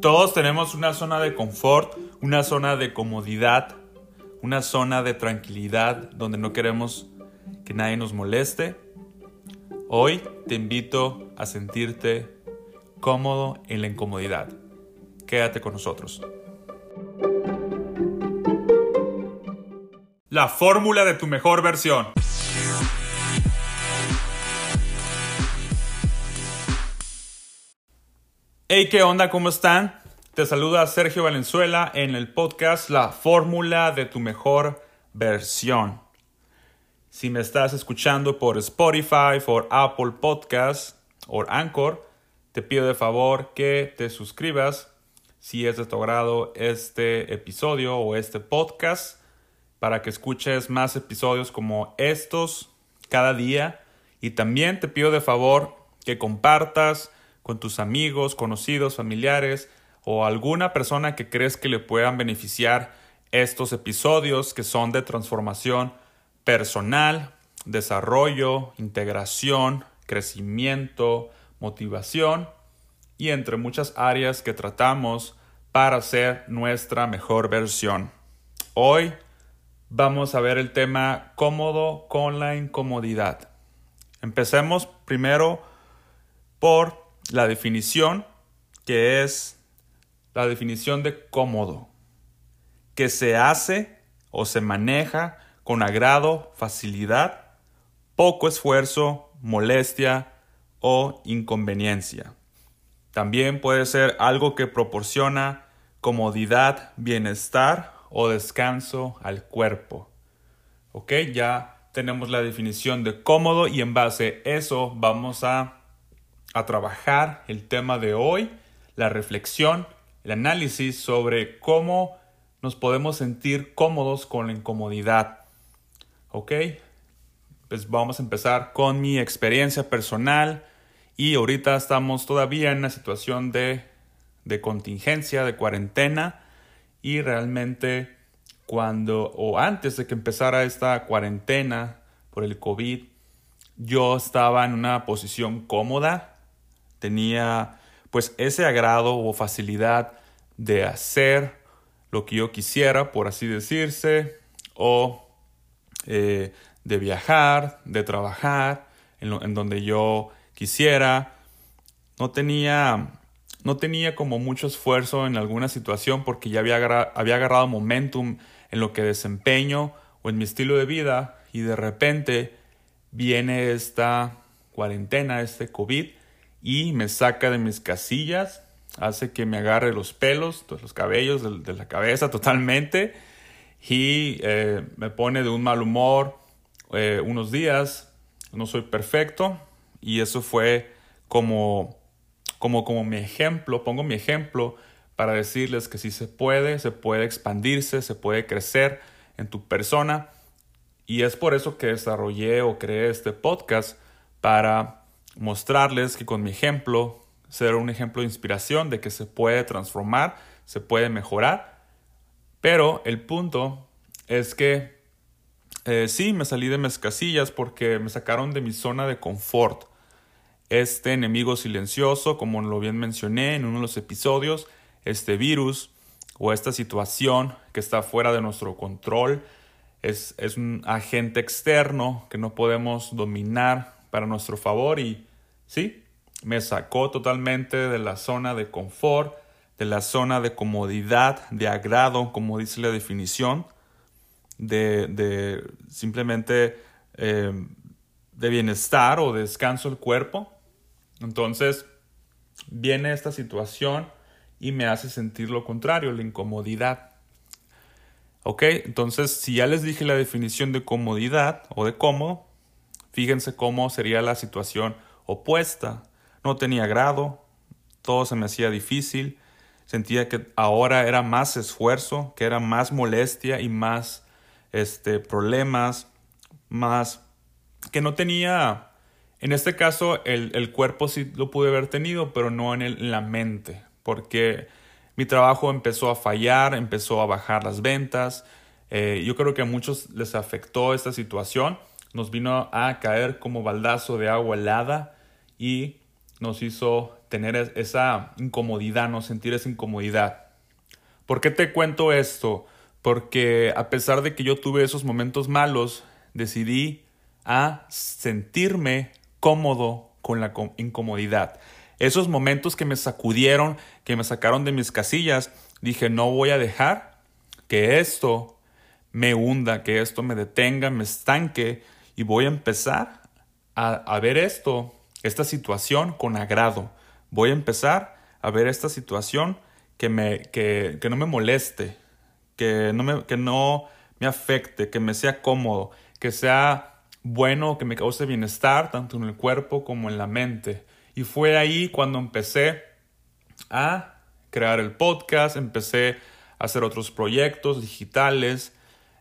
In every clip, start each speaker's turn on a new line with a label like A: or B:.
A: Todos tenemos una zona de confort, una zona de comodidad, una zona de tranquilidad donde no queremos que nadie nos moleste. Hoy te invito a sentirte cómodo en la incomodidad. Quédate con nosotros. La fórmula de tu mejor versión. Hey, ¿qué onda? ¿Cómo están? Te saluda Sergio Valenzuela en el podcast La fórmula de tu mejor versión. Si me estás escuchando por Spotify, por Apple Podcasts o Anchor, te pido de favor que te suscribas si es de tu agrado este episodio o este podcast para que escuches más episodios como estos cada día. Y también te pido de favor que compartas con tus amigos, conocidos, familiares o alguna persona que crees que le puedan beneficiar estos episodios que son de transformación personal, desarrollo, integración, crecimiento, motivación y entre muchas áreas que tratamos para ser nuestra mejor versión. Hoy vamos a ver el tema cómodo con la incomodidad. Empecemos primero por la definición, que es la definición de cómodo, que se hace o se maneja con agrado, facilidad, poco esfuerzo, molestia o inconveniencia. También puede ser algo que proporciona comodidad, bienestar o descanso al cuerpo. ¿Ok? Ya tenemos la definición de cómodo y en base a eso vamos a a trabajar el tema de hoy, la reflexión, el análisis sobre cómo nos podemos sentir cómodos con la incomodidad. ¿Ok? Pues vamos a empezar con mi experiencia personal y ahorita estamos todavía en una situación de, de contingencia, de cuarentena y realmente cuando o antes de que empezara esta cuarentena por el COVID, yo estaba en una posición cómoda, tenía pues ese agrado o facilidad de hacer lo que yo quisiera, por así decirse, o eh, de viajar, de trabajar en, donde yo quisiera. No tenía, no tenía como mucho esfuerzo en alguna situación porque ya había, había agarrado momentum en lo que desempeño o en mi estilo de vida y de repente viene esta cuarentena, este COVID y me saca de mis casillas, hace que me agarre los pelos, los cabellos de, la cabeza totalmente y eh, me pone de un mal humor eh, unos días. No soy perfecto y eso fue como, como, como mi ejemplo, pongo mi ejemplo para decirles que si se puede, se puede expandirse, se puede crecer en tu persona. Y es por eso que desarrollé o creé este podcast para mostrarles que con mi ejemplo, ser un ejemplo de inspiración de que se puede transformar, se puede mejorar. Pero el punto es que eh, sí, me salí de mis casillas porque me sacaron de mi zona de confort. Este enemigo silencioso, como lo bien mencioné en uno de los episodios, este virus o esta situación que está fuera de nuestro control, es, es un agente externo que no podemos dominar para nuestro favor y Sí, me sacó totalmente de la zona de confort, de la zona de comodidad, de agrado, como dice la definición, de, simplemente eh, de bienestar o descanso del cuerpo. Entonces, viene esta situación y me hace sentir lo contrario, la incomodidad. ¿Ok? Entonces, si ya les dije la definición de comodidad o de cómodo, fíjense cómo sería la situación opuesta. No tenía grado, todo se me hacía difícil, sentía que ahora era más esfuerzo, que era más molestia y más este, problemas, más que no tenía, en este caso el, cuerpo sí lo pude haber tenido, pero no en, la mente, porque mi trabajo empezó a fallar, empezó a bajar las ventas, eh, yo creo que a muchos les afectó esta situación, nos vino a caer como baldazo de agua helada y nos hizo tener esa incomodidad, no sentir esa incomodidad. ¿Por qué te cuento esto? Porque a pesar de que yo tuve esos momentos malos, decidí a sentirme cómodo con la incomodidad. Esos momentos que me sacudieron, que me sacaron de mis casillas, dije, no voy a dejar que esto me hunda, que esto me detenga, me estanque y voy a empezar a, a ver esto, esta situación con agrado. Voy a empezar a ver esta situación que, me, que, que no me moleste, que no me, que no me afecte, que me sea cómodo, que sea bueno, que me cause bienestar, tanto en el cuerpo como en la mente. Y fue ahí cuando empecé a crear el podcast, empecé a hacer otros proyectos digitales,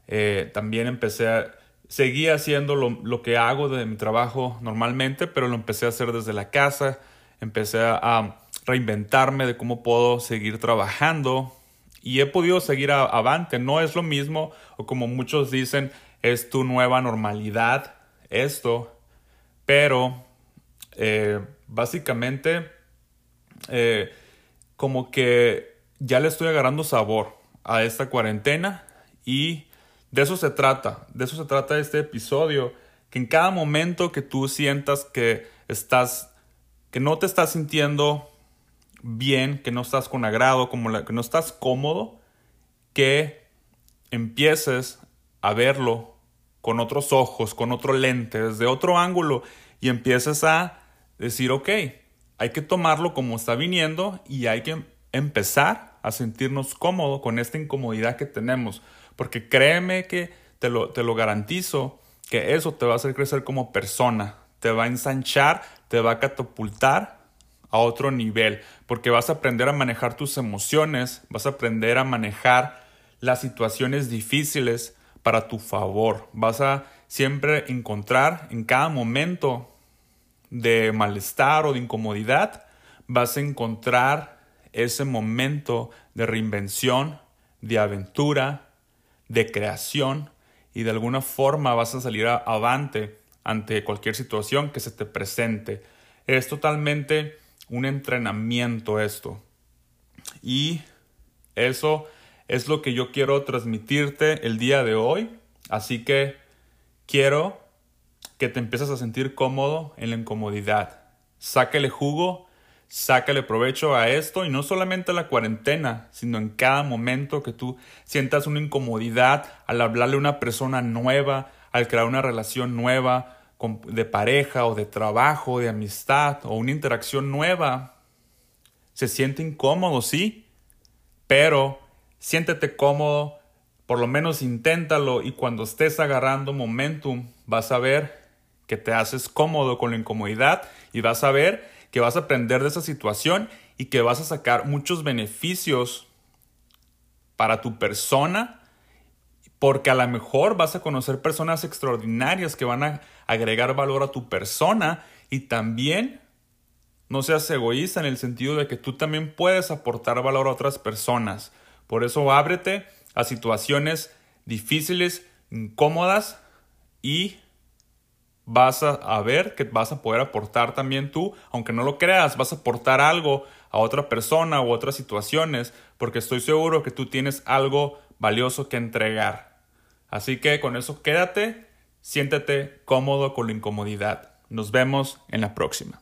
A: eh, también empecé a... Seguí haciendo lo, que hago de mi trabajo normalmente, pero lo empecé a hacer desde la casa, empecé a reinventarme de cómo puedo seguir trabajando. Y he podido seguir avante. No es lo mismo, o como muchos dicen, es tu nueva normalidad, esto, pero eh, básicamente eh, como que ya le estoy agarrando sabor a esta cuarentena y de eso se trata, de eso se trata este episodio, que en cada momento que tú sientas que estás, que no te estás sintiendo bien, que no estás con agrado, como la, que no estás cómodo, que empieces a verlo con otros ojos, con otro lente, desde otro ángulo y empieces a decir, ok, hay que tomarlo como está viniendo y hay que empezar a sentirnos cómodos con esta incomodidad que tenemos. Porque créeme que te lo, te lo garantizo, que eso te va a hacer crecer como persona, te va a ensanchar, te va a catapultar a otro nivel, porque vas a aprender a manejar tus emociones, vas a aprender a manejar las situaciones difíciles para tu favor, vas a siempre encontrar en cada momento de malestar o de incomodidad, vas a encontrar ese momento de reinvención, de aventura, de creación y de alguna forma vas a salir avante ante cualquier situación que se te presente. Es totalmente un entrenamiento esto. Y eso es lo que yo quiero transmitirte el día de hoy. Así que quiero que te empieces a sentir cómodo en la incomodidad. Sácale jugo, sácale provecho a esto y no solamente a la cuarentena, sino en cada momento que tú sientas una incomodidad al hablarle a una persona nueva, al crear una relación nueva, de pareja o de trabajo, de amistad o una interacción nueva, se siente incómodo, sí, pero siéntete cómodo, por lo menos inténtalo y cuando estés agarrando momentum vas a ver que te haces cómodo con la incomodidad y vas a ver que vas a aprender de esa situación y que vas a sacar muchos beneficios para tu persona porque a lo mejor vas a conocer personas extraordinarias que van a agregar valor a tu persona y también no seas egoísta en el sentido de que tú también puedes aportar valor a otras personas. Por eso ábrete a situaciones difíciles, incómodas y vas a, ver que vas a poder aportar también tú, aunque no lo creas, vas a aportar algo a otra persona u otras situaciones, porque estoy seguro que tú tienes algo valioso que entregar. Así que con eso quédate, siéntete cómodo con la incomodidad. Nos vemos en la próxima.